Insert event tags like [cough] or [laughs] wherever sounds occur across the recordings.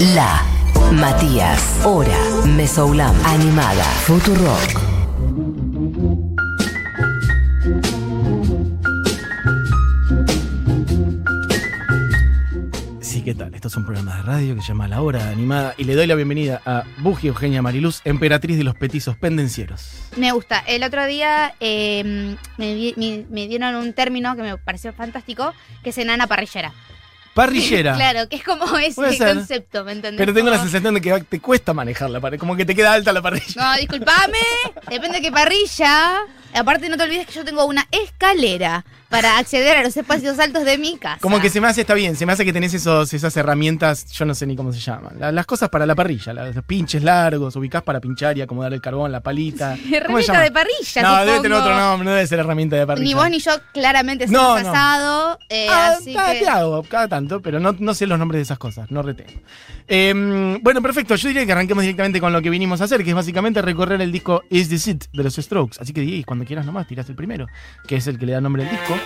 La, Matías, Hora, Mesoulam, Animada, Futurock. Sí, ¿qué tal? Esto es un programa de radio que se llama La Hora Animada y le doy la bienvenida a Bugi Eugenia Mariluz, emperatriz de los petizos pendencieros. Me gusta. El otro día eh, me- me dieron un término que me pareció fantástico, que es enana parrillera. Parrillera. [laughs] claro, que es como ese concepto, ¿me entendés? Pero tengo la sensación de que te cuesta manejar la pared, como que te queda alta la parrilla. No, disculpame. [laughs] Depende de qué parrilla. Aparte, no te olvides que yo tengo una escalera para acceder a los espacios altos de mi casa. Como que se me hace, está bien, se me hace que tenés esos, esas herramientas, yo no sé ni cómo se llaman. La- las cosas para la parrilla, la- los pinches largos, ubicás para pinchar y acomodar el carbón, la palita. [laughs] ¿Cómo se Herramienta de parrilla, No, debe tener otro nombre, no debe ser herramienta de parrilla. Ni vos ni yo claramente No, somos no. asado. eh, Ah, así cada, que... te hago, cada tanto, pero no, no sé los nombres de esas cosas, no retengo. Eh, bueno, perfecto, yo diría que arranquemos directamente con lo que vinimos a hacer, que es básicamente recorrer el disco Is This It de los Strokes. Así que Diego, cuando quieras nomás, tirás el primero, que es el que le da nombre al disco.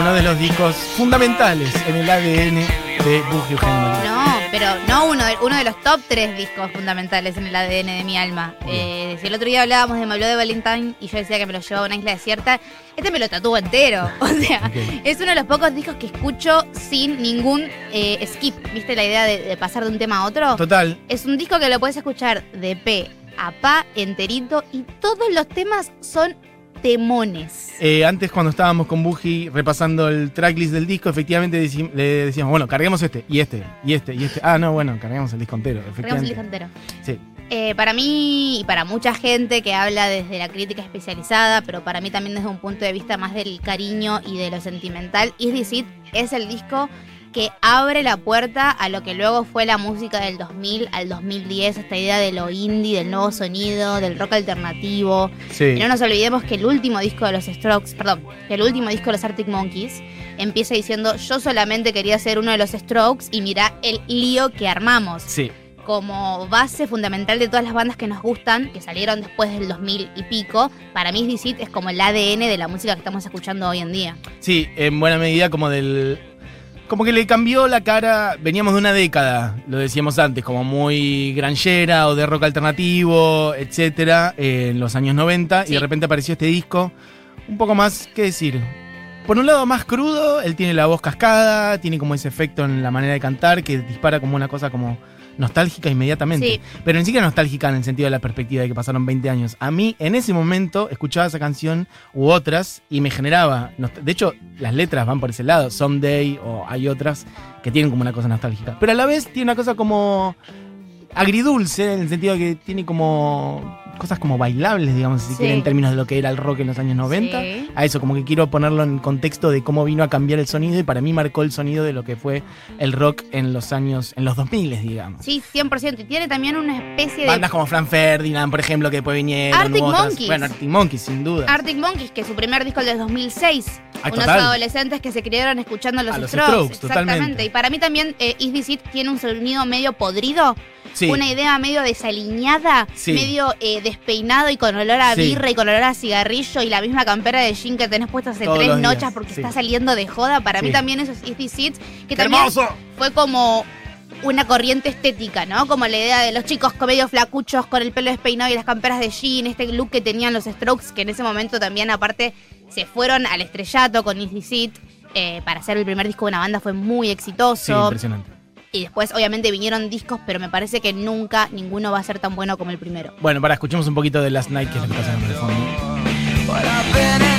Uno de los discos fundamentales en el ADN de Buggy Eugenio. No, pero no uno de, uno de los top tres discos fundamentales en el ADN de mi alma. Eh, si el otro día hablábamos de Me habló de Valentine y yo decía que me lo llevaba a una isla desierta, este me lo tatuó entero. [laughs] O sea, es uno de los pocos discos que escucho sin ningún eh, skip. ¿Viste la idea de, de pasar de un tema a otro? Total, Es un disco que lo puedes escuchar de pe a pa, enterito, y todos los temas son temones. Eh, antes cuando estábamos con Buji repasando el tracklist del disco, efectivamente deci- le decíamos, bueno, carguemos este, y este, y este, y este. Ah, no, bueno, carguemos el disco entero, Tenemos el efectivamente. disco entero. Sí. Eh, para mí y para mucha gente que habla desde la crítica especializada, pero para mí también desde un punto de vista más del cariño y de lo sentimental, Is This It es el disco que abre la puerta a lo que luego fue la música del 2000 al 2010, esta idea de lo indie, del nuevo sonido, del rock alternativo. Sí. Y no nos olvidemos que el último disco de los Strokes, perdón, que el último disco de los Arctic Monkeys empieza diciendo yo solamente quería ser uno de los Strokes y mirá el lío que armamos Sí. como base fundamental de todas las bandas que nos gustan, que salieron después del 2000 y pico, para mí It es como el ADN de la música que estamos escuchando hoy en día. Sí, en buena medida como del... Como que le cambió la cara, veníamos de una década, lo decíamos antes, como muy granjera o de rock alternativo, etcétera, eh, en los años 90, y de repente apareció este disco, un poco más, ¿qué decir? Por un lado más crudo, él tiene la voz cascada, tiene como ese efecto en la manera de cantar que dispara como una cosa como nostálgica inmediatamente. Sí. Pero ni siquiera nostálgica en el sentido de la perspectiva de que pasaron 20 años. A mí, en ese momento, escuchaba esa canción u otras y me generaba. De hecho, las letras van por ese lado. Someday o hay otras que tienen como una cosa nostálgica. Pero a la vez tiene una cosa como agridulce, en el sentido de que tiene como cosas como bailables, digamos, si Sí. quieren, en términos de lo que era el rock en los años 90. Sí. A eso, como que quiero ponerlo en contexto de cómo vino a cambiar el sonido y para mí marcó el sonido de lo que fue el rock en los años, en los 2000, digamos. Sí, 100%. Y tiene también una especie de Bandas como Fran Ferdinand, por ejemplo, que después vinieron. Arctic otras. Monkeys. Bueno, Arctic Monkeys, sin duda. Arctic Monkeys, que su primer disco es del 2006. Ah, unos total. adolescentes que se criaron escuchando los, A los Strokes. Strokes, exactamente. totalmente. Y para mí también eh, Is This It tiene un sonido medio podrido. Sí. Una idea medio desaliñada, Sí. medio eh, despeinado y con olor a Sí. birra y con olor a cigarrillo y la misma campera de jean que tenés puesta hace Todos tres los días, noches porque sí. está saliendo de joda. Para mí Sí. también eso es This It, que ¡Qué también hermoso! fue como una corriente estética, ¿no? Como la idea de los chicos medio flacuchos, con el pelo despeinado y las camperas de jean, este look que tenían los Strokes, que en ese momento también aparte se fueron al estrellato con This It. eh, para hacer el primer disco de una banda fue muy Sí, exitoso. impresionante. Y después, obviamente, vinieron discos, pero me parece que nunca ninguno va a ser tan bueno como el primero. Bueno, para escuchemos un poquito de Last Night, que es lo que pasa en el fondo.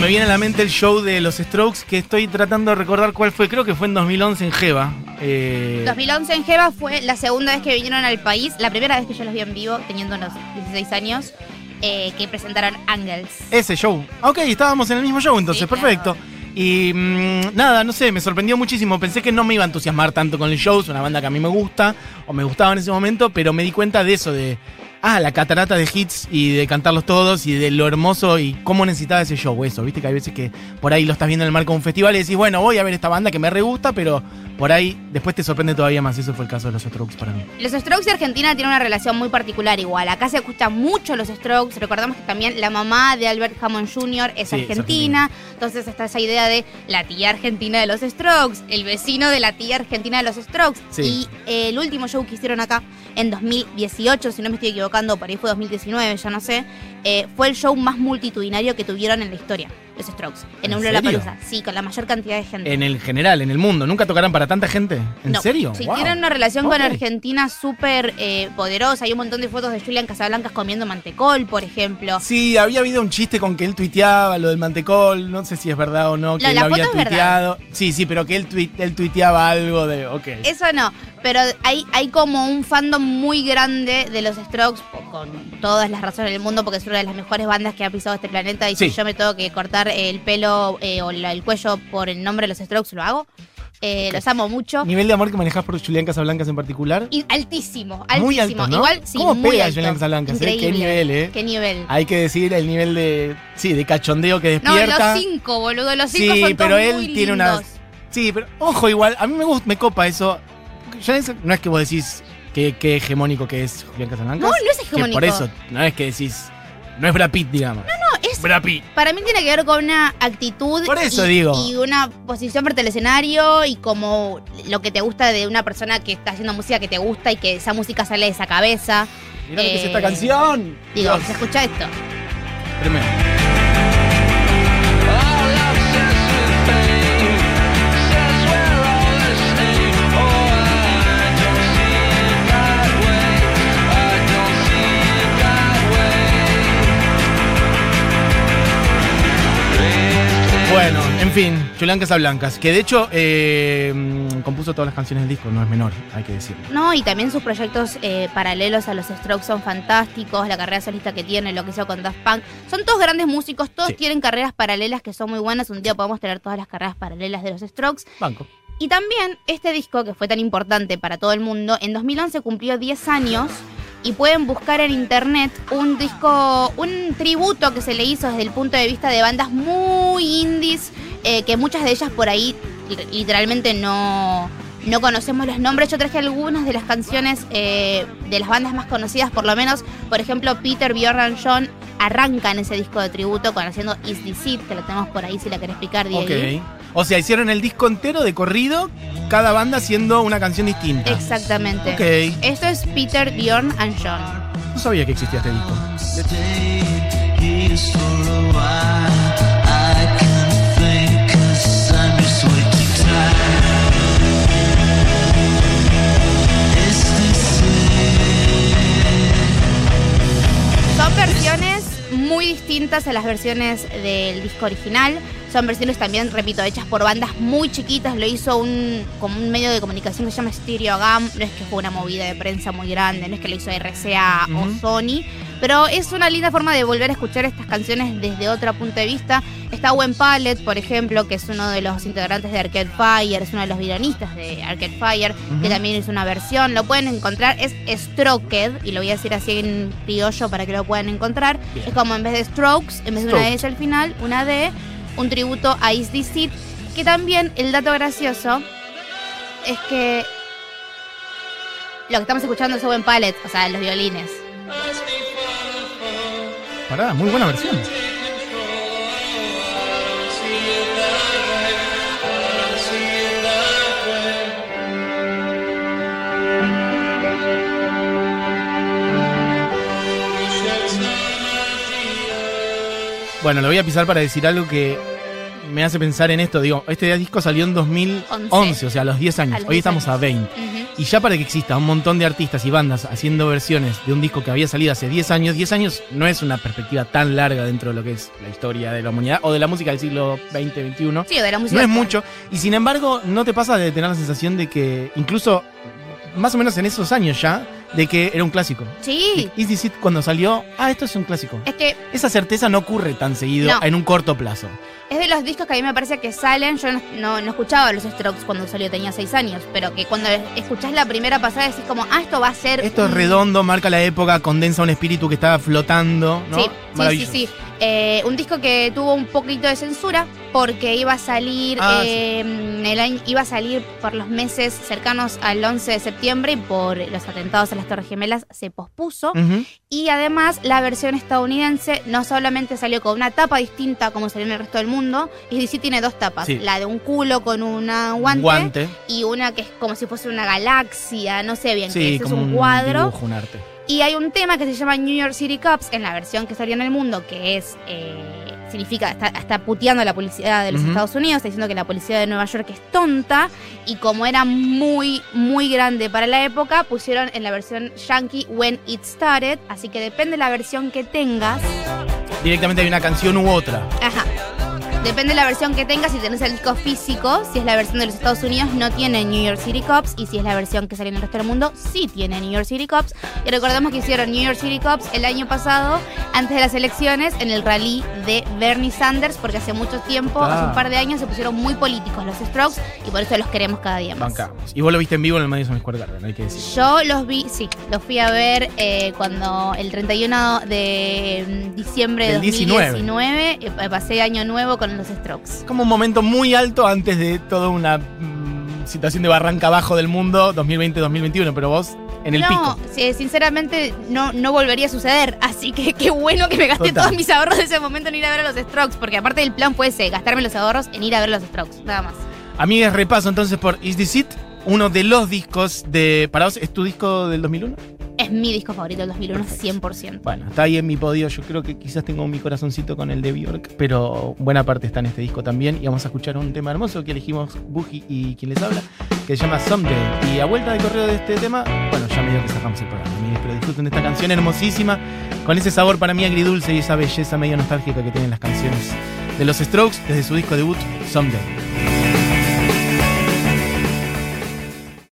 Me viene a la mente el show de los Strokes que estoy tratando de recordar cuál fue. Creo que fue en 2011 en Jeva. Eh, 2011 en Jeva fue la segunda vez que vinieron al país, la primera vez que yo los vi en vivo, teniendo unos 16 años, eh, que presentaron Angels. ese show. Ok, estábamos en el mismo show entonces, Sí, claro. perfecto. Y mm, nada, no sé, me sorprendió muchísimo. Pensé que no me iba a entusiasmar tanto con el show, es una banda que a mí me gusta, o me gustaba en ese momento, pero me di cuenta de eso, de, ah, la catarata de hits y de cantarlos todos y de lo hermoso y cómo necesitaba ese show, eso. Viste que hay veces que por ahí lo estás viendo en el marco de un festival y decís, bueno, voy a ver esta banda que me re gusta, pero por ahí después te sorprende todavía más. Eso fue el caso de los Strokes para mí. Los Strokes y Argentina tienen una relación muy particular igual. Acá se escucha mucho los Strokes. Recordamos que también la mamá de Albert Hammond Jr. es Sí, es argentina. Entonces está esa idea de la tía argentina de los Strokes, el vecino de la tía argentina de los Strokes. Sí. Y eh, el último show que hicieron acá en 2018, si no me estoy equivocando, por ahí fue 2019, ya no sé, eh, fue el show más multitudinario que tuvieron en la historia, los Strokes. En, ¿En un? Lollapalooza. Sí, con la mayor cantidad de gente. En el general, en el mundo, ¿nunca tocarán para tanta gente? ¿En No. serio? Sí, Wow. tienen una relación con. Argentina súper eh, poderosa. Hay un montón de fotos de Julian Casablancas comiendo mantecol, por ejemplo. Sí, había habido un chiste con que él tuiteaba lo del mantecol, no sé si es verdad o no, que La- él la había tuiteado. Sí, sí, pero que él, tuit- él tuiteaba algo de, ok. Eso no, pero hay, hay como un fandom muy grande de los Strokes, con todas las razones del mundo, porque es una de las mejores bandas que ha pisado este planeta. Y Sí. si yo me tengo que cortar el pelo eh, o la- el cuello por el nombre de los Strokes, lo hago. Eh, Los amo mucho. Nivel de amor que manejas por Julián Casablancas en particular. Y altísimo, altísimo. Muy alto, ¿no? Igual, sí, ¿Cómo muy pega alto. Julián Casablancas, eh? Qué nivel, eh. Qué nivel. Hay que decir el nivel de, sí, de cachondeo que No, despierta. los cinco, boludo. Los cinco sí, son pero todos él muy tiene unas... Sí, pero ojo igual, a mí me gusta, me copa eso. No es que vos decís que hegemónico que es Julián Casablancas. No, no es que hegemónico. por eso, no es que decís, no es Brad Pitt, digamos. No, Brad Pitt. Para mí tiene que ver con una actitud Por eso y, digo. y una posición frente al escenario y como lo que te gusta de una persona que está haciendo música que te gusta y que esa música sale de esa cabeza. Mirá lo que es Eh, esta canción. Digo, Dios, se escucha esto. tremendo. Julián Casablancas, que de hecho eh, mm, compuso todas las canciones del disco, no es menor, hay que decirlo. No, y también sus proyectos eh, paralelos a los Strokes son fantásticos, la carrera solista que tiene, lo que hizo con Daft Punk. Son todos grandes músicos, todos Sí. tienen carreras paralelas que son muy buenas. Un día podemos tener todas las carreras paralelas de los Strokes. Banco. Y también este disco, que fue tan importante para todo el mundo, en 2011 cumplió 10 años y pueden buscar en internet un disco, un tributo que se le hizo desde el punto de vista de bandas muy indies, eh, que muchas de ellas por ahí li- literalmente no, no conocemos los nombres. Yo traje algunas de las canciones eh, de las bandas más conocidas, por lo menos, por ejemplo, Peter, Bjorn and John arrancan ese disco de tributo con haciendo Is This It, que lo tenemos por ahí si la querés explicar, Diego. Ok. O sea, hicieron el disco entero de corrido, cada banda haciendo una canción distinta. Exactamente. Ok. Esto es Peter, Bjorn and John. No sabía que existía este disco. Distintas a las versiones del disco original. Son versiones también, repito, hechas por bandas muy chiquitas. Lo hizo un, como un medio de comunicación que se llama Stereogam. No es que fue una movida de prensa muy grande, no es que lo hizo RCA o Sony. Pero es una linda forma de volver a escuchar estas canciones desde otro punto de vista. Está Gwen Pallet, por ejemplo, que es uno de los integrantes de Arcade Fire, es uno de los villanistas de Arcade Fire, que también hizo una versión. Lo pueden encontrar, es Stroked, y lo voy a decir así en criollo para que lo puedan encontrar. Bien. Es como en vez de Strokes, en vez de una. S al final, una D, un tributo a Is This It, que también el dato gracioso es que lo que estamos escuchando es Owen Pallet, o sea, los violines. Pará, muy buena versión. Bueno, lo voy a pisar para decir algo que me hace pensar en esto. Digo, este disco salió en 2011, Once. o sea, a los 10 años. Los Hoy 10 estamos a años. 20. Ujú. Y ya para que exista un montón de artistas y bandas haciendo versiones de un disco que había salido hace 10 años, 10 años no es una perspectiva tan larga dentro de lo que es la historia de la humanidad o de la música del siglo XX, XXI. Sí, de la música. No es actual. mucho. Y sin embargo, ¿no te pasa de tener la sensación de que, incluso más o menos en esos años ya, de que era un clásico? Sí, It cuando salió, ah, esto es un clásico. es que Esa certeza no ocurre tan seguido No. en un corto plazo. Es de los discos que a mí me parece que salen. Yo no, no- no escuchaba los Strokes cuando salió, tenía seis años. Pero que cuando escuchás la primera pasada decís como, ah, esto va a ser. Esto es redondo, marca la época, condensa un espíritu que estaba flotando, ¿no? Sí, sí, sí. Eh, un disco que tuvo un poquito de censura porque iba a salir Ah, eh, el año, iba a salir por los meses cercanos al 11 de septiembre y por los atentados a las Torres Gemelas se pospuso. Y además la versión estadounidense no solamente salió con una tapa distinta como salió en el resto del mundo, y DC tiene dos tapas, Sí. la de un culo con una guante, Guante. y una que es como si fuese una galaxia, no sé bien Sí, es, es un cuadro. dibujo, un arte. Y hay un tema que se llama New York City Cops en la versión que salió en el mundo, que es. eh, significa. Está, está puteando a la policía de los. Estados Unidos, está diciendo que la policía de Nueva York es tonta. Y como era muy, muy grande para la época, pusieron en la versión Yankee When It Started. Así que depende de la versión que tengas. Directamente hay una canción u otra. Ajá. Depende de la versión que tengas, si tenés el disco físico, si es la versión de los Estados Unidos, no tiene New York City Cops, y si es la versión que sale en el resto del mundo, sí tiene New York City Cops. Y recordemos que hicieron New York City Cops el año pasado, antes de las elecciones, en el rally de Bernie Sanders, porque hace mucho tiempo, hace Ah. un par de años, se pusieron muy políticos los Strokes, y por eso los queremos cada día más. Bancamos. Y vos lo viste en vivo en el Madison Square Garden, hay que decir. Yo los vi, sí, los fui a ver eh, cuando el 31 de mm, diciembre de Del 19. 2019 eh, pasé año nuevo con los Strokes. Como un momento muy alto antes de toda una mm, situación de barranca abajo del mundo 2020-2021, pero vos en el no, pico. sí, sinceramente no, no volvería a suceder. Así que qué bueno que me gasté Total. todos mis ahorros de ese momento en ir a ver a los Strokes. Porque aparte del plan fue ese, gastarme los ahorros en ir a ver a los Strokes. Nada más. Amigues, repaso entonces por Is This It, uno de los discos de. ¿Para vos es tu disco del 2001? Es mi disco favorito del 2001, Perfecto. 100%. Bueno, está ahí en mi podio. Yo creo que quizás tengo mi corazoncito con el de Bjork, pero buena parte está en este disco también. Y vamos a escuchar un tema hermoso que elegimos Buji y quien les habla, que se llama Someday. Y a vuelta de correo de este tema, bueno, ya medio que sacamos el programa, amigues, pero disfruten de esta canción hermosísima, con ese sabor para mí agridulce y esa belleza medio nostálgica que tienen las canciones de los Strokes desde su disco debut, Someday.